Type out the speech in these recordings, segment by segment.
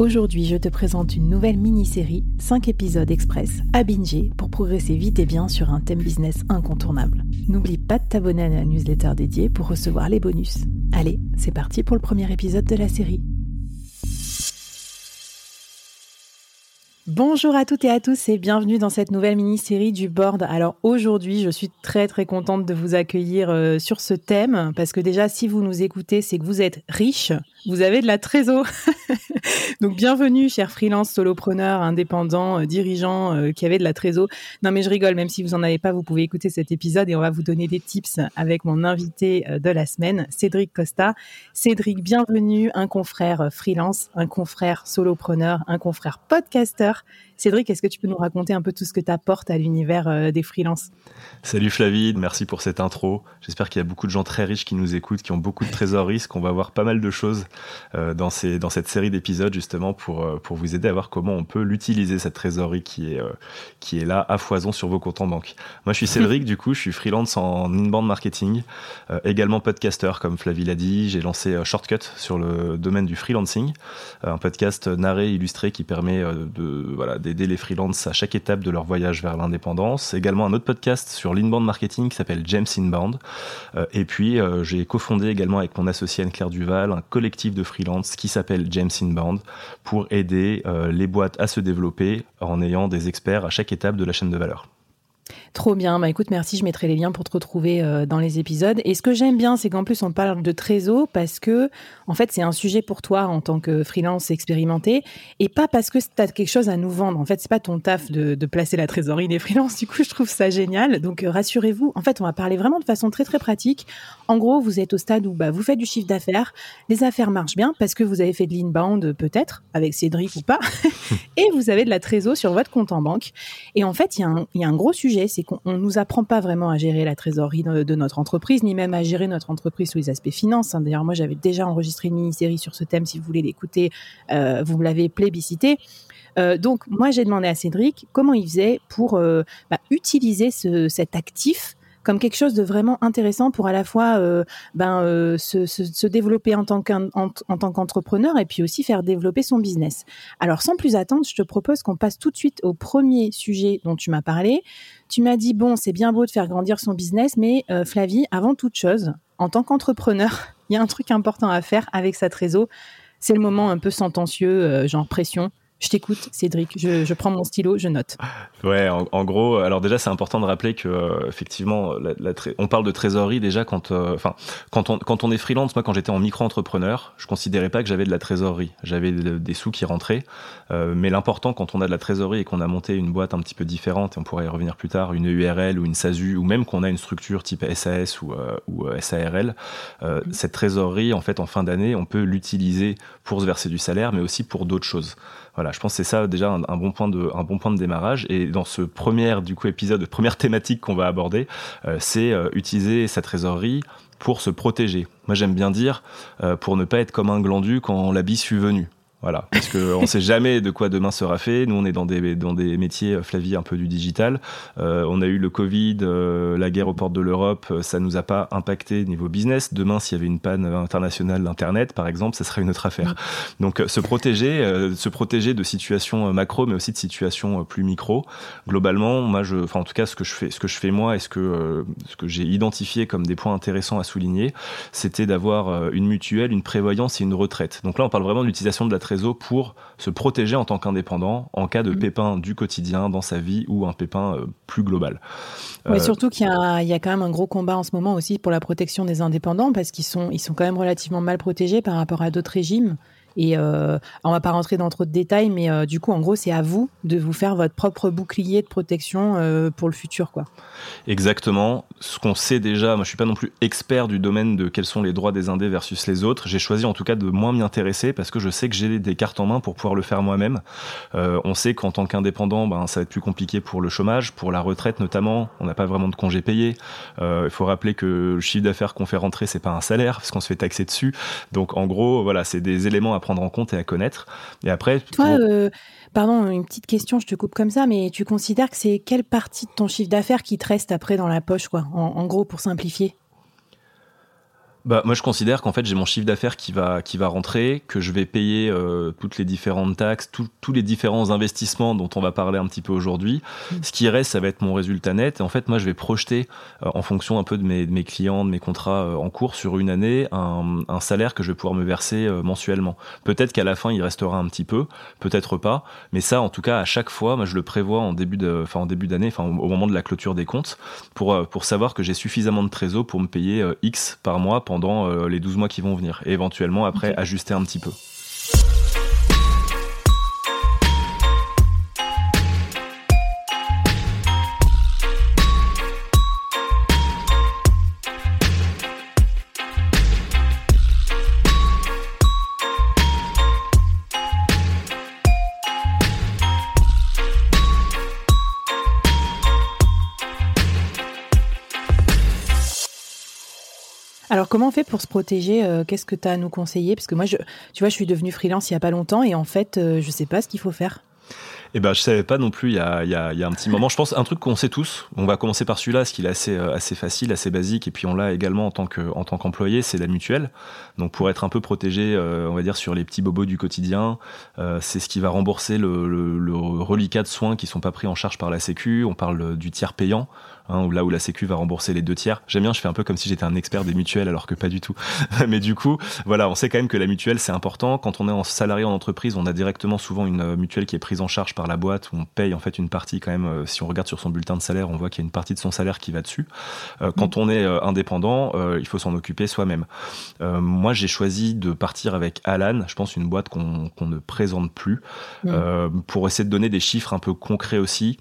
Aujourd'hui, je te présente une nouvelle mini-série, 5 épisodes express à binger pour progresser vite et bien sur un thème business incontournable. N'oublie pas de t'abonner à la newsletter dédiée pour recevoir les bonus. Allez, c'est parti pour le premier épisode de la série. Bonjour à toutes et à tous et bienvenue dans cette nouvelle mini-série du board. Alors aujourd'hui, je suis très très contente de vous accueillir euh, sur ce thème parce que déjà si vous nous écoutez, c'est que vous êtes riche, vous avez de la trésor. Donc bienvenue, chers freelance, solopreneurs, indépendants, euh, dirigeants euh, qui avaient de la trésor. Non mais je rigole, même si vous en avez pas, vous pouvez écouter cet épisode et on va vous donner des tips avec mon invité euh, de la semaine, Cédric Costa. Cédric, bienvenue, un confrère freelance, un confrère solopreneur, un confrère podcasteur. Cédric, est-ce que tu peux nous raconter un peu tout ce que tu apportes à l'univers euh, des freelances? Salut Flavie, merci pour cette intro. J'espère qu'il y a beaucoup de gens très riches qui nous écoutent, qui ont beaucoup de trésorerie, qu'on va voir pas mal de choses euh, dans, dans cette série d'épisodes justement pour, euh, pour vous aider à voir comment on peut l'utiliser, cette trésorerie qui est, qui est là à foison sur vos comptes en banque. Moi je suis Cédric, du coup je suis freelance en inbound marketing, également podcaster comme Flavie l'a dit. J'ai lancé Shortcut sur le domaine du freelancing, un podcast narré, illustré qui permet de voilà, d'aider les freelances à chaque étape de leur voyage vers l'indépendance. Également un autre podcast sur l'inbound marketing qui s'appelle James Inbound. Euh, et puis euh, j'ai cofondé également avec mon associé Anne-Claire Duval un collectif de freelance qui s'appelle James Inbound pour aider euh, les boîtes à se développer en ayant des experts à chaque étape de la chaîne de valeur. Trop bien. Bah écoute, merci. Je mettrai les liens pour te retrouver euh, dans les épisodes. Et ce que j'aime bien, c'est qu'en plus on parle de trésor parce que, en fait, c'est un sujet pour toi en tant que freelance expérimenté et pas parce que tu as quelque chose à nous vendre. En fait, c'est pas ton taf de, de, placer la trésorerie des freelances. Du coup, je trouve ça génial. Donc, euh, rassurez-vous. En fait, on va parler vraiment de façon très très pratique. En gros, vous êtes au stade où bah, vous faites du chiffre d'affaires, les affaires marchent bien parce que vous avez fait de l'inbound peut-être avec Cédric ou pas, et vous avez de la trésor sur votre compte en banque. Et en fait, il y, y a un gros sujet, c'est qu'on ne nous apprend pas vraiment à gérer la trésorerie de, notre entreprise, ni même à gérer notre entreprise sous les aspects finances. Hein. D'ailleurs, moi, j'avais déjà enregistré une mini-série sur ce thème. Si vous voulez l'écouter, euh, vous me l'avez plébiscité. Euh, donc, moi, j'ai demandé à Cédric comment il faisait pour euh, bah, utiliser cet actif comme quelque chose de vraiment intéressant pour à la fois euh, ben, euh, se, développer en tant qu'entrepreneur et puis aussi faire développer son business. Alors sans plus attendre, je te propose qu'on passe tout de suite au premier sujet dont tu m'as parlé. Tu m'as dit, bon, c'est bien beau de faire grandir son business, mais euh, Flavie, avant toute chose, en tant qu'entrepreneur, il y a un truc important à faire avec sa trésor. C'est le moment un peu sentencieux, genre pression. Je t'écoute, Cédric. Je, prends mon stylo, je note. Ouais, en, gros, alors déjà, c'est important de rappeler que euh, effectivement, on parle de trésorerie déjà quand, euh, quand on quand on est freelance. Moi, quand j'étais en micro-entrepreneur, je considérais pas que j'avais de la trésorerie. J'avais des sous qui rentraient, euh, mais l'important quand on a de la trésorerie et qu'on a monté une boîte un petit peu différente, et on pourrait y revenir plus tard, une URL ou une SASU, ou même qu'on a une structure type SAS ou, ou SARL, cette trésorerie, en fait, en fin d'année, on peut l'utiliser pour se verser du salaire, mais aussi pour d'autres choses. Voilà, je pense que c'est ça déjà un, bon point de, un bon point de démarrage. Et dans ce premier du coup épisode, première thématique qu'on va aborder, euh, c'est euh, utiliser sa trésorerie pour se protéger. Moi, j'aime bien dire euh, pour ne pas être comme un glandu quand la bise fut venue. Voilà, parce qu'on ne sait jamais de quoi demain sera fait. Nous, on est dans des, dans des métiers, Flavie, un peu du digital. on a eu le Covid, la guerre aux portes de l'Europe, ça nous a pas impacté niveau business. Demain, s'il y avait une panne internationale d'Internet, par exemple, ça serait une autre affaire. Donc, se protéger, se protéger de situations macro, mais aussi de situations plus micro. Globalement, moi, je, enfin, en tout cas, ce que je fais, ce que je fais moi, et ce que, ce que j'ai identifié comme des points intéressants à souligner, c'était d'avoir une mutuelle, une prévoyance et une retraite. Donc là, on parle vraiment de l'utilisation de la pour se protéger en tant qu'indépendant en cas de mmh. pépin du quotidien dans sa vie ou un pépin plus global. Oui, surtout qu'il y, y, a quand même un gros combat en ce moment aussi pour la protection des indépendants parce qu'ils sont, ils sont quand même relativement mal protégés par rapport à d'autres régimes. Et euh, on va pas rentrer dans trop de détails, mais euh, du coup, en gros, c'est à vous de vous faire votre propre bouclier de protection euh, pour le futur, quoi. Exactement. Ce qu'on sait déjà, moi, je suis pas non plus expert du domaine de quels sont les droits des indés versus les autres. J'ai choisi en tout cas de moins m'y intéresser parce que je sais que j'ai des cartes en main pour pouvoir le faire moi-même. Euh, on sait qu'en tant qu'indépendant, ben, ça va être plus compliqué pour le chômage, pour la retraite notamment. On n'a pas vraiment de congés payés. Il faut rappeler que le chiffre d'affaires qu'on fait rentrer, c'est pas un salaire parce qu'on se fait taxer dessus. Donc, en gros, voilà, c'est des éléments à prendre en compte et à connaître. Et après, toi, euh, pardon, une petite question, je te coupe comme ça, mais tu considères que c'est quelle partie de ton chiffre d'affaires qui te reste après dans la poche, quoi, en gros, pour simplifier? Bah, moi, je considère qu'en fait, j'ai mon chiffre d'affaires qui va, qui va rentrer, que je vais payer euh, toutes les différentes taxes, tous les différents investissements dont on va parler un petit peu aujourd'hui. Mm. Ce qui reste, ça va être mon résultat net. Et en fait, moi, je vais projeter, euh, en fonction un peu de mes, de mes clients, de mes contrats euh, en cours sur une année, un, un, salaire que je vais pouvoir me verser mensuellement. Peut-être qu'à la fin, il restera un petit peu, peut-être pas. Mais ça, en tout cas, à chaque fois, moi, je le prévois en début de, enfin, en début d'année, enfin, au, moment de la clôture des comptes, pour, pour savoir que j'ai suffisamment de trésor pour me payer X par mois pendant euh, les 12 mois qui vont venir et éventuellement après ajuster un petit peu. Comment on fait pour se protéger euh, Qu'est-ce que tu as à nous conseiller? Parce que moi, je, tu vois, je suis devenue freelance il n'y a pas longtemps et en fait, euh, je ne sais pas ce qu'il faut faire. Eh ben, je savais pas non plus il y a, un petit moment. Je pense un truc qu'on sait tous. On va commencer par celui-là, ce qu'il est assez, euh, assez facile, assez basique, et puis on l'a également en tant qu'employé, c'est la mutuelle. Donc pour être un peu protégé, on va dire sur les petits bobos du quotidien, c'est ce qui va rembourser le, reliquat de soins qui sont pas pris en charge par la Sécu. On parle du tiers payant. Hein, là où la Sécu va rembourser les deux tiers. J'aime bien, je fais un peu comme si j'étais un expert des mutuelles, alors que pas du tout. Mais du coup, voilà, on sait quand même que la mutuelle, c'est important. Quand on est en salarié en entreprise, on a directement souvent une euh, mutuelle qui est prise en charge par la boîte, où on paye en fait une partie quand même. Euh, si on regarde sur son bulletin de salaire, on voit qu'il y a une partie de son salaire qui va dessus. Euh, quand on est indépendant, il faut s'en occuper soi-même. moi, j'ai choisi de partir avec Alan, je pense une boîte qu'on ne présente plus, pour essayer de donner des chiffres un peu concrets aussi.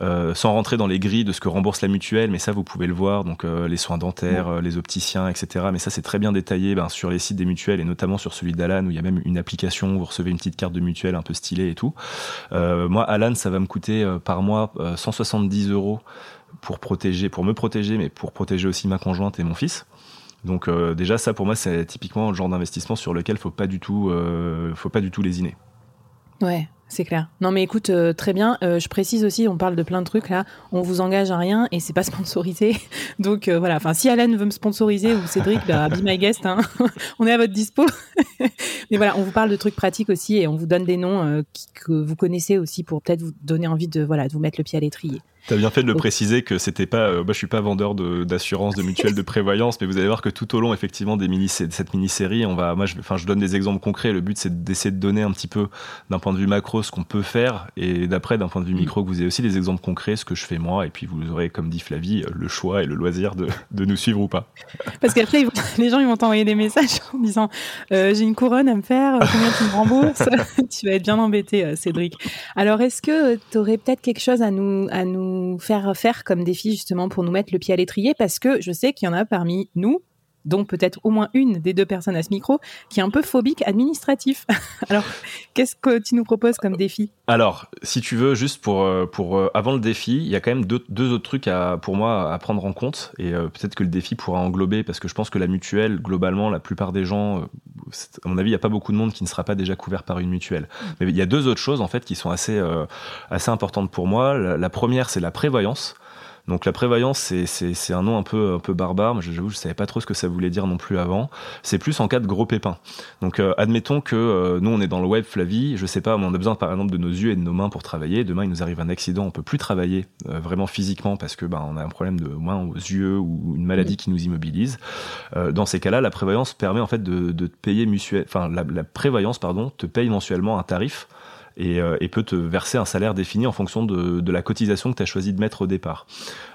Sans rentrer dans les grilles de ce que rembourse la mutuelle, mais ça vous pouvez le voir, donc euh, les soins dentaires, euh, les opticiens, etc. Mais ça c'est très bien détaillé ben, sur les sites des mutuelles et notamment sur celui d'Alan où il y a même une application où vous recevez une petite carte de mutuelle un peu stylée et tout. moi, Alan, ça va me coûter par mois 170 euros pour protéger, pour me protéger, mais pour protéger aussi ma conjointe et mon fils. Donc déjà ça pour moi c'est typiquement le genre d'investissement sur lequel faut pas du tout, faut pas du tout lésiner. Ouais, c'est clair. Non, mais écoute, euh, très bien. Euh, je précise aussi, on parle de plein de trucs là. On vous engage à rien et c'est pas sponsorisé. Donc euh, voilà. Enfin, si Alan veut me sponsoriser ou Cédric, bah, be my guest. Hein. on est à votre dispo. mais voilà, on vous parle de trucs pratiques aussi et on vous donne des noms que vous connaissez aussi pour peut-être vous donner envie de voilà de vous mettre le pied à l'étrier. T'as bien fait de le préciser que c'était pas. Euh, moi, je suis pas vendeur d'assurance, de, mutuelle, de prévoyance, mais vous allez voir que tout au long, effectivement, des mini, de cette mini-série, on va. Moi, je, enfin, je donne des exemples concrets. Le but, c'est d'essayer de donner un petit peu, d'un point de vue macro, ce qu'on peut faire, et d'après, d'un point de vue micro, que vous ayez aussi des exemples concrets, ce que je fais moi, et puis vous aurez, comme dit Flavie, le choix et le loisir de, de nous suivre ou pas. Parce qu'après, les gens, ils vont t'envoyer des messages en disant euh, J'ai une couronne à me faire, euh, combien tu me rembourses? Tu vas être bien embêté, Cédric. Alors, est-ce que tu aurais peut-être quelque chose à nous, à nous faire faire comme défi justement pour nous mettre le pied à l'étrier parce que je sais qu'il y en a parmi nous, dont peut-être au moins une des deux personnes à ce micro, qui est un peu phobique administratif. Alors, qu'est-ce que tu nous proposes comme défi? Alors, si tu veux, juste pour, euh, pour euh, avant le défi, il y a quand même deux, deux, autres trucs pour moi à prendre en compte, et peut-être que le défi pourra englober, parce que je pense que la mutuelle, globalement, la plupart des gens, à mon avis, il n'y a pas beaucoup de monde qui ne sera pas déjà couvert par une mutuelle. Mais il y a deux autres choses, en fait, qui sont assez, assez importantes pour moi. la première, c'est la prévoyance. Donc la prévoyance, c'est un nom un peu, un peu barbare, mais j'avoue, je savais pas trop ce que ça voulait dire non plus avant. C'est plus en cas de gros pépins. Donc euh, admettons que euh, nous, on est dans le web, Flavie, je sais pas, on a besoin par exemple de nos yeux et de nos mains pour travailler. Demain, il nous arrive un accident, on peut plus travailler euh, vraiment physiquement parce que ben, on a un problème de moins aux yeux ou une maladie qui nous immobilise. dans ces cas-là, la prévoyance permet en fait de, de payer mutuel, enfin la, la prévoyance, pardon, te paye mensuellement un tarif euh, et, peut te verser un salaire défini en fonction de, la cotisation que tu as choisi de mettre au départ.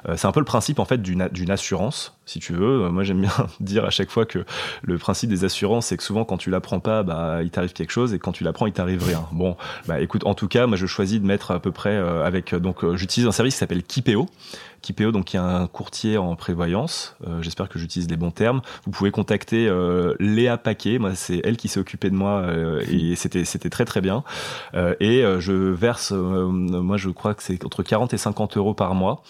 Euh, c'est un peu le principe en fait d'une assurance, si tu veux. Euh, moi j'aime bien dire à chaque fois que le principe des assurances, c'est que souvent quand tu la prends pas, bah, il t'arrive quelque chose et quand tu la prends, il t'arrive rien. Bon, bah écoute, en tout cas, moi je choisis de mettre à peu près avec donc j'utilise un service qui s'appelle Kipeo Kipeo, donc qui est un courtier en prévoyance. Euh, j'espère que j'utilise les bons termes. Vous pouvez contacter euh, Léa Paquet. Moi, c'est elle qui s'est occupée de moi euh, et c'était très très bien. et je verse, moi, je crois que c'est entre 40 et 50 euros par mois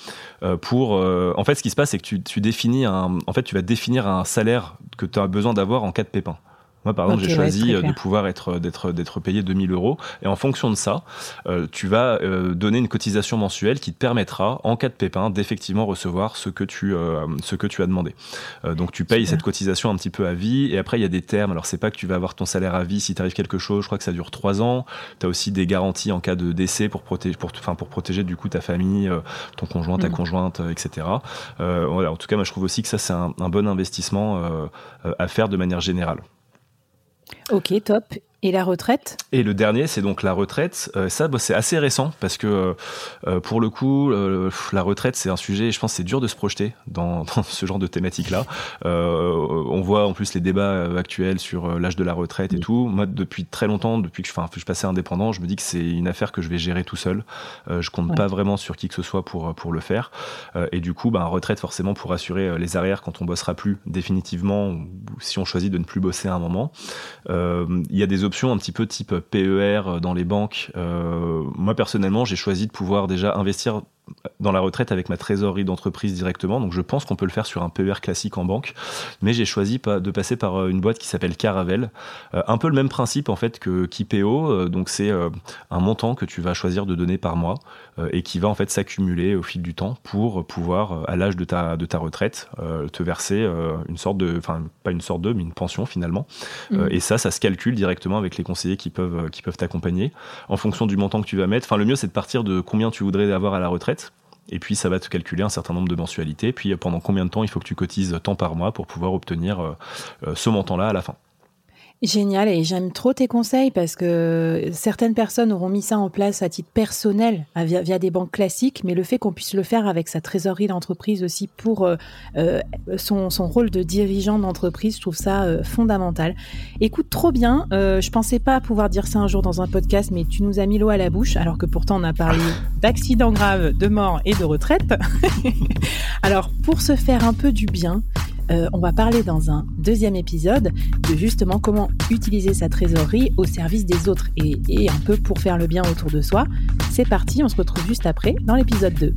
pour. en fait, ce qui se passe, c'est que tu, tu définis. En fait, tu vas définir un salaire que tu as besoin d'avoir en cas de pépin. Moi, par exemple, j'ai choisi euh, de pouvoir être d'être d'être payé 2000 euros, et en fonction de ça, euh, tu vas euh, donner une cotisation mensuelle qui te permettra, en cas de pépin, d'effectivement recevoir ce que tu ce que tu as demandé. donc, tu payes cette cotisation un petit peu à vie, et après il y a des termes. Alors, c'est pas que tu vas avoir ton salaire à vie si t'arrive quelque chose. Je crois que ça dure trois ans. Tu as aussi des garanties en cas de décès pour protéger pour enfin pour protéger du coup ta famille, ton conjoint, ta mm. conjointe, etc. voilà. En tout cas, moi, je trouve aussi que ça c'est un, un bon investissement à faire de manière générale. Ok, top. Et la retraite? Et le dernier, c'est donc la retraite. Euh, ça, bah, c'est assez récent parce que euh, pour le coup, euh, la retraite, c'est un sujet, je pense, c'est dur de se projeter dans, dans ce genre de thématique-là. on voit en plus les débats actuels sur l'âge de la retraite et tout. Moi, depuis très longtemps, depuis que je, je suis passé indépendant, je me dis que c'est une affaire que je vais gérer tout seul. je compte pas vraiment sur qui que ce soit pour, pour le faire. et du coup, bah, retraite, forcément, pour assurer les arrières quand on bossera plus définitivement, ou si on choisit de ne plus bosser à un moment. Il y a des un petit peu type PER euh, dans les banques. Euh, moi personnellement, j'ai choisi de pouvoir déjà investir dans la retraite avec ma trésorerie d'entreprise directement. Donc je pense qu'on peut le faire sur un PER classique en banque. Mais j'ai choisi de passer par euh, une boîte qui s'appelle Caravel. Euh, un peu le même principe en fait que Kipeo. Euh, donc c'est un montant que tu vas choisir de donner par mois et qui va en fait s'accumuler au fil du temps pour pouvoir, à l'âge de ta, de ta retraite, te verser une sorte de, enfin pas une sorte de, mais une pension finalement. Mmh. et ça, ça se calcule directement avec les conseillers qui peuvent qui peuvent t'accompagner en fonction du montant que tu vas mettre. Enfin le mieux c'est de partir de combien tu voudrais avoir à la retraite et puis ça va te calculer un certain nombre de mensualités. Puis pendant combien de temps il faut que tu cotises tant par mois pour pouvoir obtenir euh, euh, ce montant-là à la fin? Génial et j'aime trop tes conseils parce que certaines personnes auront mis ça en place à titre personnel via, des banques classiques, mais le fait qu'on puisse le faire avec sa trésorerie d'entreprise aussi pour euh, euh, son, son, rôle de dirigeant d'entreprise, je trouve ça euh, fondamental. Écoute, trop bien. je pensais pas pouvoir dire ça un jour dans un podcast, mais tu nous as mis l'eau à la bouche, alors que pourtant on a parlé d'accidents graves, de mort et de retraite. alors pour se faire un peu du bien, euh, on va parler dans un deuxième épisode de justement comment utiliser sa trésorerie au service des autres et, et un peu pour faire le bien autour de soi. C'est parti, on se retrouve juste après dans l'épisode 2.